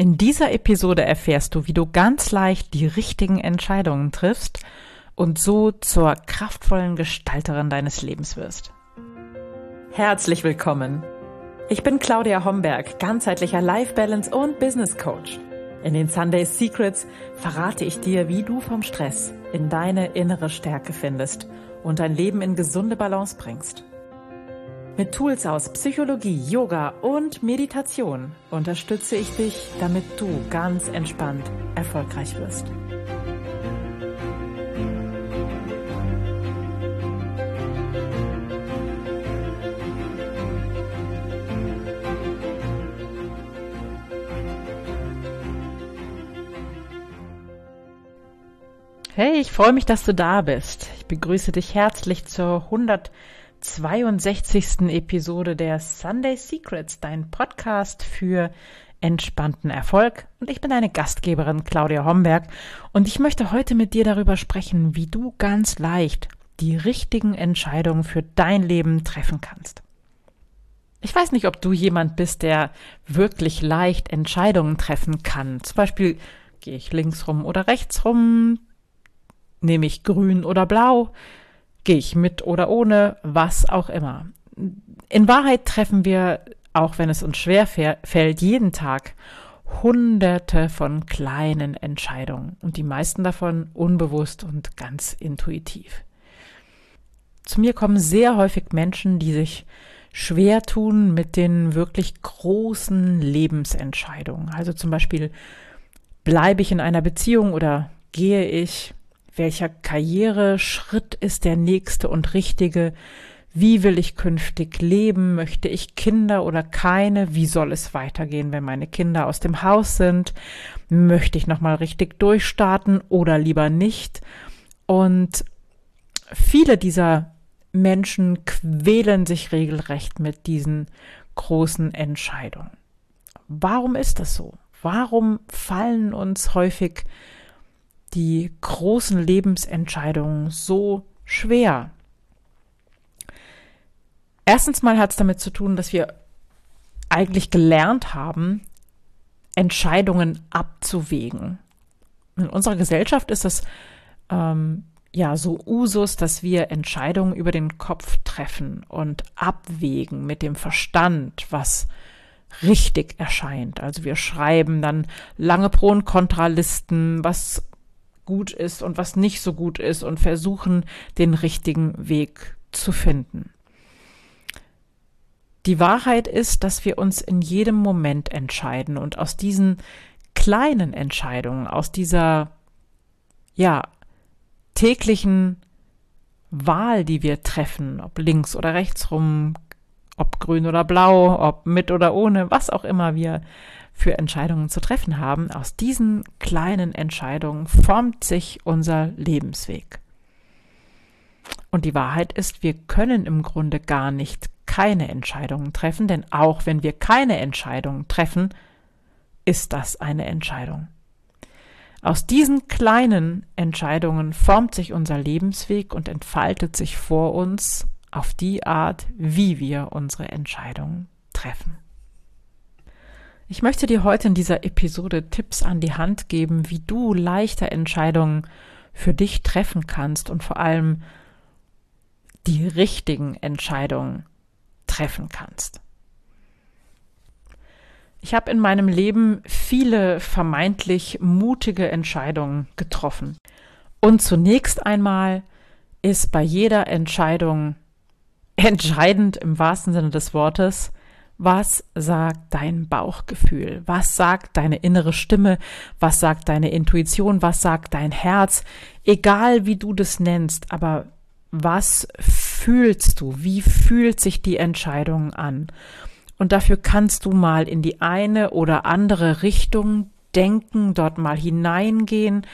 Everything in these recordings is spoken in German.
In dieser Episode erfährst du, wie du ganz leicht die richtigen Entscheidungen triffst und so zur kraftvollen Gestalterin deines Lebens wirst. Herzlich willkommen. Ich bin Claudia Homberg, ganzheitlicher Life Balance und Business Coach. In den Sunday Secrets verrate ich dir, wie du vom Stress in deine innere Stärke findest und dein Leben in gesunde Balance bringst. Mit Tools aus Psychologie, Yoga und Meditation unterstütze ich dich, damit du ganz entspannt erfolgreich wirst. Hey, ich freue mich, dass du da bist. Ich begrüße dich herzlich zur 100 62. Episode der Sunday Secrets, dein Podcast für entspannten Erfolg. Und ich bin deine Gastgeberin Claudia Homberg und ich möchte heute mit dir darüber sprechen, wie du ganz leicht die richtigen Entscheidungen für dein Leben treffen kannst. Ich weiß nicht, ob du jemand bist, der wirklich leicht Entscheidungen treffen kann. Zum Beispiel gehe ich links rum oder rechts rum, nehme ich grün oder blau, Gehe ich mit oder ohne, was auch immer. In Wahrheit treffen wir, auch wenn es uns schwer fällt, jeden Tag hunderte von kleinen Entscheidungen und die meisten davon unbewusst und ganz intuitiv. Zu mir kommen sehr häufig Menschen, die sich schwer tun mit den wirklich großen Lebensentscheidungen. Also zum Beispiel, bleibe ich in einer Beziehung oder gehe ich? Welcher Karriereschritt ist der nächste und richtige, wie will ich künftig leben, möchte ich Kinder oder keine, wie soll es weitergehen, wenn meine Kinder aus dem Haus sind, möchte ich nochmal richtig durchstarten oder lieber nicht. Und viele dieser Menschen quälen sich regelrecht mit diesen großen Entscheidungen. Warum ist das so? Warum fallen uns häufig die großen Lebensentscheidungen so schwer? Erstens mal hat es damit zu tun, dass wir eigentlich gelernt haben, Entscheidungen abzuwägen. In unserer Gesellschaft ist es ähm, ja so Usus, dass wir Entscheidungen über den Kopf treffen und abwägen mit dem Verstand, was richtig erscheint. Also wir schreiben dann lange Pro- und Kontralisten, was gut ist und was nicht so gut ist und versuchen, den richtigen Weg zu finden. Die Wahrheit ist, dass wir uns in jedem Moment entscheiden und aus diesen kleinen Entscheidungen, aus dieser, ja, täglichen Wahl, die wir treffen, ob links oder rechts rum, ob grün oder blau, ob mit oder ohne, was auch immer wir für Entscheidungen zu treffen haben, aus diesen kleinen Entscheidungen formt sich unser Lebensweg. Und die Wahrheit ist, wir können im Grunde gar nicht keine Entscheidungen treffen, denn auch wenn wir keine Entscheidungen treffen, ist das eine Entscheidung. Aus diesen kleinen Entscheidungen formt sich unser Lebensweg und entfaltet sich vor uns auf die Art, wie wir unsere Entscheidungen treffen. Ich möchte dir heute in dieser Episode Tipps an die Hand geben, wie du leichter Entscheidungen für dich treffen kannst und vor allem die richtigen Entscheidungen treffen kannst. Ich habe in meinem Leben viele vermeintlich mutige Entscheidungen getroffen. Und zunächst einmal ist bei jeder Entscheidung entscheidend im wahrsten Sinne des Wortes, was sagt dein Bauchgefühl? Was sagt deine innere Stimme? Was sagt deine Intuition? Was sagt dein Herz? Egal wie du das nennst, aber was fühlst du? Wie fühlt sich die Entscheidung an? Und dafür kannst du mal in die eine oder andere Richtung denken, dort mal hineingehen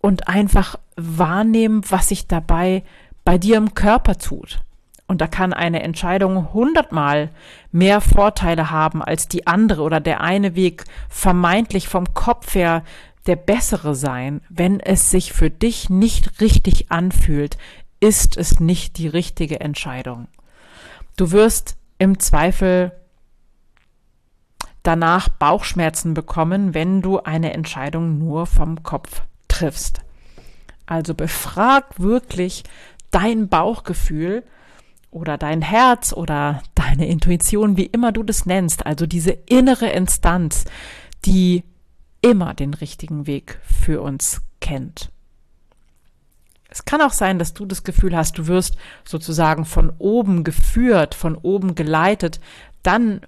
und einfach wahrnehmen, was sich dabei bei dir im Körper tut. Und da kann eine Entscheidung hundertmal mehr Vorteile haben als die andere oder der eine Weg vermeintlich vom Kopf her der bessere sein. Wenn es sich für dich nicht richtig anfühlt, ist es nicht die richtige Entscheidung. Du wirst im Zweifel danach Bauchschmerzen bekommen, wenn du eine Entscheidung nur vom Kopf triffst. Also befrag wirklich dein Bauchgefühl oder dein Herz oder deine Intuition, wie immer du das nennst, also diese innere Instanz, die immer den richtigen Weg für uns kennt. Es kann auch sein, dass du das Gefühl hast, du wirst sozusagen von oben geführt, von oben geleitet, dann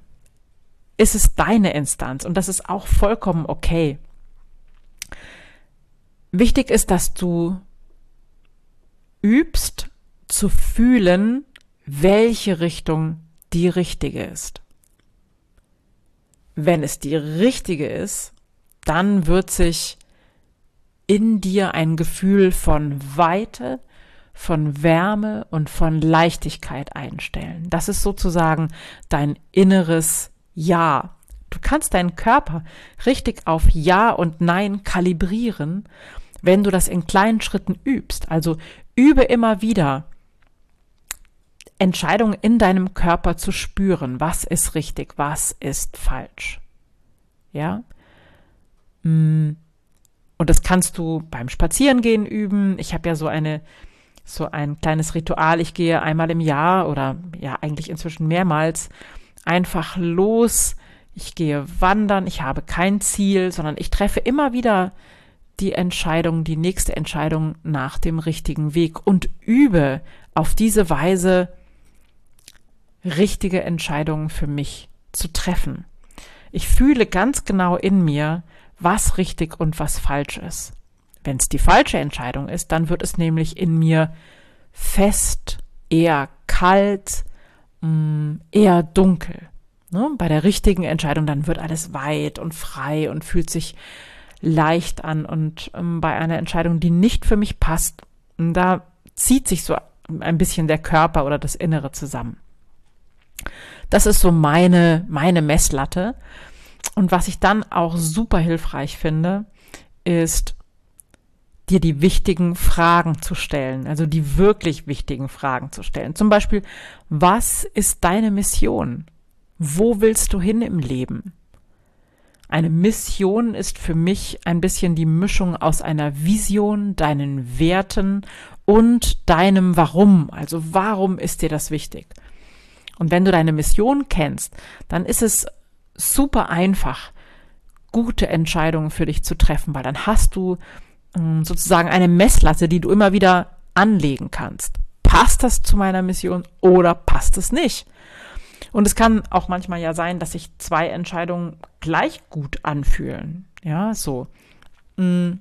ist es deine Instanz und das ist auch vollkommen okay. Wichtig ist, dass du übst zu fühlen, welche Richtung die richtige ist. Wenn es die richtige ist, dann wird sich in dir ein Gefühl von Weite, von Wärme und von Leichtigkeit einstellen. Das ist sozusagen dein inneres Ja. Du kannst deinen Körper richtig auf Ja und Nein kalibrieren, wenn du das in kleinen Schritten übst. Also übe immer wieder Entscheidungen in deinem Körper zu spüren. Was ist richtig, was ist falsch. Ja? Mm. Und das kannst du beim Spazierengehen üben. Ich habe ja so eine so ein kleines Ritual. Ich gehe einmal im Jahr oder ja eigentlich inzwischen mehrmals einfach los. Ich gehe wandern. Ich habe kein Ziel, sondern ich treffe immer wieder die Entscheidung, die nächste Entscheidung nach dem richtigen Weg und übe auf diese Weise richtige Entscheidungen für mich zu treffen. Ich fühle ganz genau in mir, was richtig und was falsch ist. Wenn es die falsche Entscheidung ist, dann wird es nämlich in mir fest, eher kalt, mm, eher dunkel. Ne? Bei der richtigen Entscheidung, dann wird alles weit und frei und fühlt sich leicht an. Und ähm, bei einer Entscheidung, die nicht für mich passt, da zieht sich so ein bisschen der Körper oder das Innere zusammen. Das ist so meine, meine Messlatte. Und was ich dann auch super hilfreich finde, ist, dir die wichtigen Fragen zu stellen, also die wirklich wichtigen Fragen zu stellen. Zum Beispiel, was ist deine Mission? Wo willst du hin im Leben? Eine Mission ist für mich ein bisschen die Mischung aus einer Vision, deinen Werten und deinem Warum. Also warum ist dir das wichtig? Und wenn du deine Mission kennst, dann ist es super einfach, gute Entscheidungen für dich zu treffen, weil dann hast du ähm, sozusagen eine Messlatte, die du immer wieder anlegen kannst. Passt das zu meiner Mission oder passt es nicht? Und es kann auch manchmal ja sein, dass sich zwei Entscheidungen gleich gut anfühlen. Ja, so. Mh,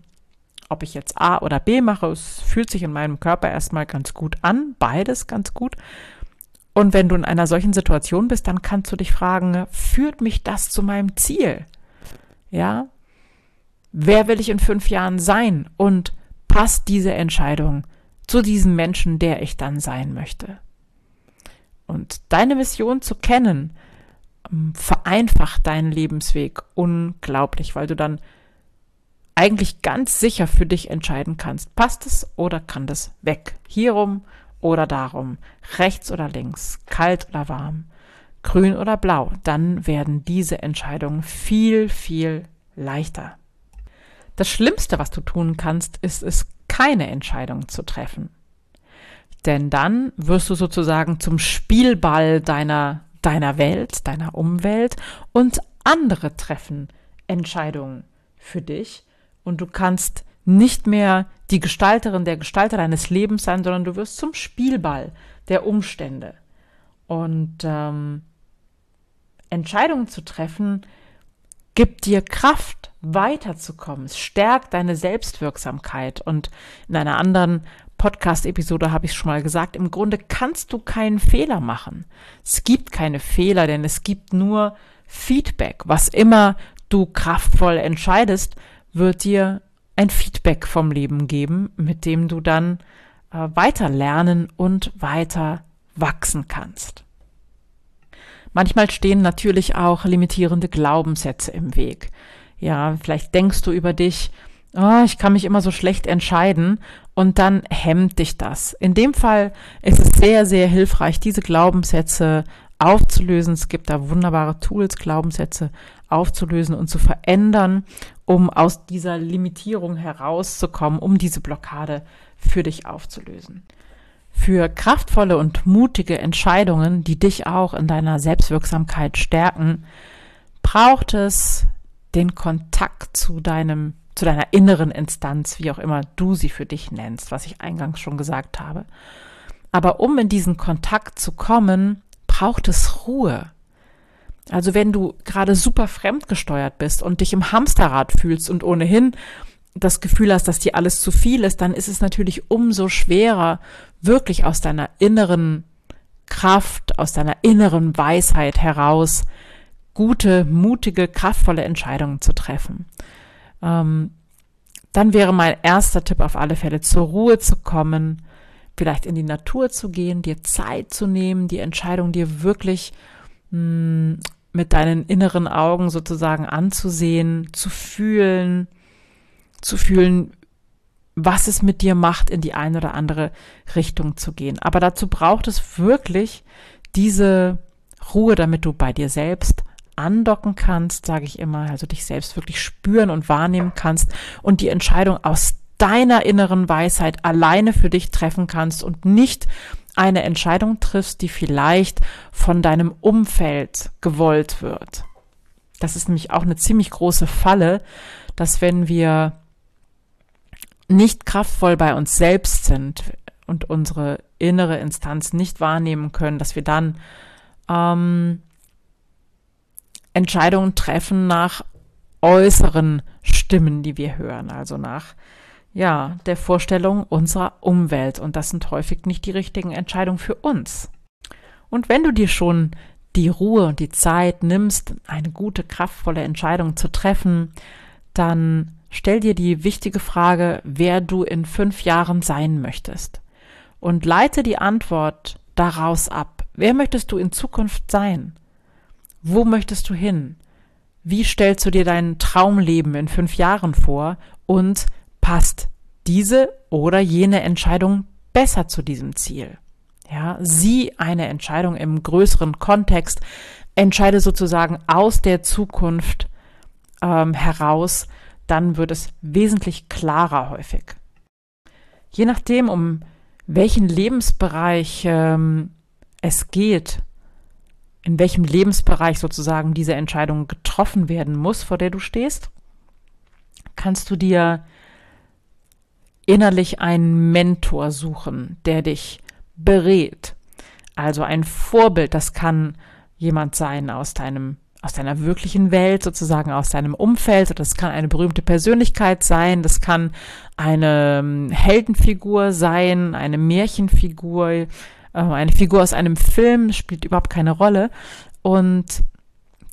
ob ich jetzt A oder B mache, es fühlt sich in meinem Körper erstmal ganz gut an, beides ganz gut. Und wenn du in einer solchen Situation bist, dann kannst du dich fragen, führt mich das zu meinem Ziel? Ja? Wer will ich in fünf Jahren sein? Und passt diese Entscheidung zu diesem Menschen, der ich dann sein möchte? Und deine Mission zu kennen, ähm, vereinfacht deinen Lebensweg unglaublich, weil du dann eigentlich ganz sicher für dich entscheiden kannst, passt es oder kann das weg? Hierum oder darum, rechts oder links, kalt oder warm, grün oder blau, dann werden diese Entscheidungen viel, viel leichter. Das Schlimmste, was du tun kannst, ist es, keine Entscheidung zu treffen. Denn dann wirst du sozusagen zum Spielball deiner, deiner Welt, deiner Umwelt und andere treffen Entscheidungen für dich und du kannst nicht mehr die Gestalterin, der Gestalter deines Lebens sein, sondern du wirst zum Spielball der Umstände. Und ähm, Entscheidungen zu treffen, gibt dir Kraft, weiterzukommen. Es stärkt deine Selbstwirksamkeit. Und in einer anderen Podcast-Episode habe ich schon mal gesagt, im Grunde kannst du keinen Fehler machen. Es gibt keine Fehler, denn es gibt nur Feedback. Was immer du kraftvoll entscheidest, wird dir ein Feedback vom Leben geben, mit dem du dann äh, weiter lernen und weiter wachsen kannst. Manchmal stehen natürlich auch limitierende Glaubenssätze im Weg. Ja, vielleicht denkst du über dich, oh, ich kann mich immer so schlecht entscheiden und dann hemmt dich das. In dem Fall ist es sehr, sehr hilfreich, diese Glaubenssätze aufzulösen. Es gibt da wunderbare Tools, Glaubenssätze aufzulösen und zu verändern, um aus dieser Limitierung herauszukommen, um diese Blockade für dich aufzulösen. Für kraftvolle und mutige Entscheidungen, die dich auch in deiner Selbstwirksamkeit stärken, braucht es den Kontakt zu deinem, zu deiner inneren Instanz, wie auch immer du sie für dich nennst, was ich eingangs schon gesagt habe. Aber um in diesen Kontakt zu kommen, braucht es Ruhe. Also wenn du gerade super fremdgesteuert bist und dich im Hamsterrad fühlst und ohnehin das Gefühl hast, dass dir alles zu viel ist, dann ist es natürlich umso schwerer, wirklich aus deiner inneren Kraft, aus deiner inneren Weisheit heraus gute, mutige, kraftvolle Entscheidungen zu treffen. Ähm, dann wäre mein erster Tipp auf alle Fälle, zur Ruhe zu kommen, vielleicht in die Natur zu gehen, dir Zeit zu nehmen, die Entscheidung dir wirklich mh, hm, mit deinen inneren Augen sozusagen anzusehen, zu fühlen, zu fühlen, was es mit dir macht, in die eine oder andere Richtung zu gehen. Aber dazu braucht es wirklich diese Ruhe, damit du bei dir selbst andocken kannst, sage ich immer, also dich selbst wirklich spüren und wahrnehmen kannst und die Entscheidung aus deiner inneren Weisheit alleine für dich treffen kannst und nicht eine Entscheidung triffst, die vielleicht von deinem Umfeld gewollt wird. Das ist nämlich auch eine ziemlich große Falle, dass wenn wir nicht kraftvoll bei uns selbst sind und unsere innere Instanz nicht wahrnehmen können, dass wir dann ähm, Entscheidungen treffen nach äußeren Stimmen, die wir hören, also nach ja, der Vorstellung unserer Umwelt. Und das sind häufig nicht die richtigen Entscheidungen für uns. Und wenn du dir schon die Ruhe und die Zeit nimmst, eine gute, kraftvolle Entscheidung zu treffen, dann stell dir die wichtige Frage, wer du in fünf Jahren sein möchtest. Und leite die Antwort daraus ab. Wer möchtest du in Zukunft sein? Wo möchtest du hin? Wie stellst du dir dein Traumleben in fünf Jahren vor? Und passt diese oder jene Entscheidung besser zu diesem Ziel? Ja, sieh eine Entscheidung im größeren Kontext, entscheide sozusagen aus der Zukunft ähm, heraus, dann wird es wesentlich klarer häufig. Je nachdem, um welchen Lebensbereich ähm, es geht, in welchem Lebensbereich sozusagen diese Entscheidung getroffen werden muss, vor der du stehst, kannst du dir innerlich einen Mentor suchen, der dich berät. Also ein Vorbild, das kann jemand sein aus deinem aus deiner wirklichen Welt, sozusagen aus deinem Umfeld. Das kann eine berühmte Persönlichkeit sein, das kann eine ähm, Heldenfigur sein, eine Märchenfigur, äh, eine Figur aus einem Film, spielt überhaupt keine Rolle. Und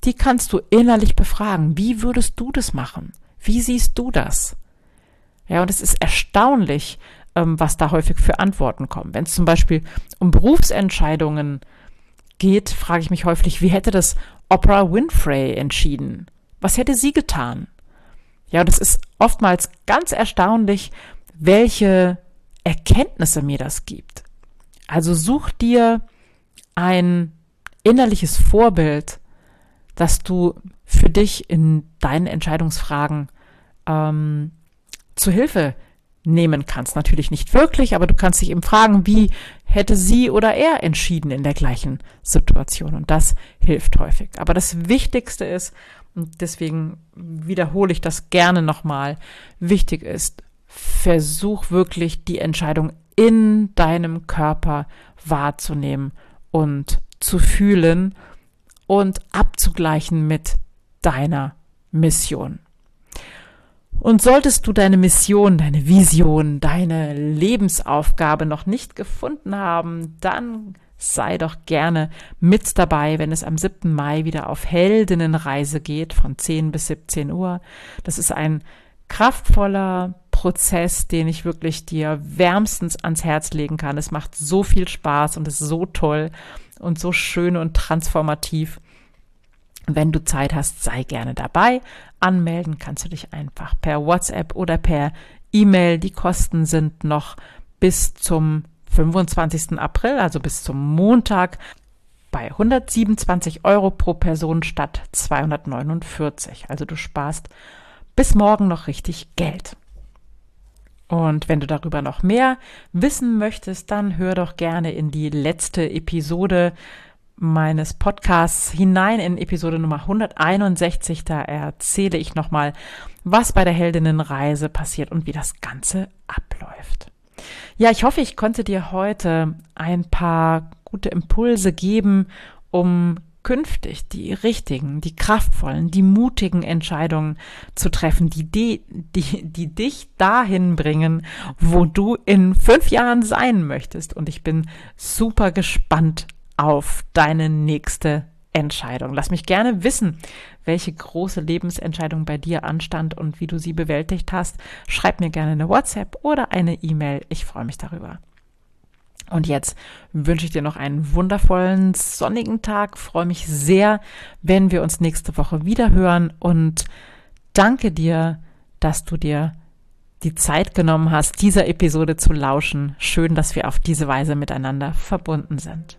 die kannst du innerlich befragen. Wie würdest du das machen? Wie siehst du das? Ja, und es ist erstaunlich, ähm, was da häufig für Antworten kommen. Wenn es zum Beispiel um Berufsentscheidungen geht, frage ich mich häufig, wie hätte das Oprah Winfrey entschieden? Was hätte sie getan? Ja, und es ist oftmals ganz erstaunlich, welche Erkenntnisse mir das gibt. Also such dir ein innerliches Vorbild, das du für dich in deinen Entscheidungsfragen ähm, zu Hilfe nehmen kannst. Natürlich nicht wirklich, aber du kannst dich eben fragen, wie hätte sie oder er entschieden in der gleichen Situation. Und das hilft häufig. Aber das Wichtigste ist, und deswegen wiederhole ich das gerne nochmal, wichtig ist, versuch wirklich die Entscheidung in deinem Körper wahrzunehmen und zu fühlen und abzugleichen mit deiner Mission. Und solltest du deine Mission, deine Vision, deine Lebensaufgabe noch nicht gefunden haben, dann sei doch gerne mit dabei, wenn es am 7. Mai wieder auf Heldinnenreise geht von 10 bis 17 Uhr. Das ist ein kraftvoller Prozess, den ich wirklich dir wärmstens ans Herz legen kann. Es macht so viel Spaß und ist so toll und so schön und transformativ. Wenn du Zeit hast, sei gerne dabei. Anmelden kannst du dich einfach per WhatsApp oder per E-Mail. Die Kosten sind noch bis zum 25. April, also bis zum Montag bei 127 Euro pro Person statt 249. Also du sparst bis morgen noch richtig Geld. Und wenn du darüber noch mehr wissen möchtest, dann hör doch gerne in die letzte Episode meines Podcasts hinein in Episode Nummer 161. Da erzähle ich nochmal, was bei der Heldinnenreise passiert und wie das Ganze abläuft. Ja, ich hoffe, ich konnte dir heute ein paar gute Impulse geben, um künftig die richtigen, die kraftvollen, die mutigen Entscheidungen zu treffen, die, die, die, die dich dahin bringen, wo du in fünf Jahren sein möchtest. Und ich bin super gespannt auf deine nächste Entscheidung. Lass mich gerne wissen, welche große Lebensentscheidung bei dir anstand und wie du sie bewältigt hast. Schreib mir gerne eine WhatsApp oder eine E-Mail. Ich freue mich darüber. Und jetzt wünsche ich dir noch einen wundervollen sonnigen Tag. Freue mich sehr, wenn wir uns nächste Woche wieder hören und danke dir, dass du dir die Zeit genommen hast, dieser Episode zu lauschen. Schön, dass wir auf diese Weise miteinander verbunden sind.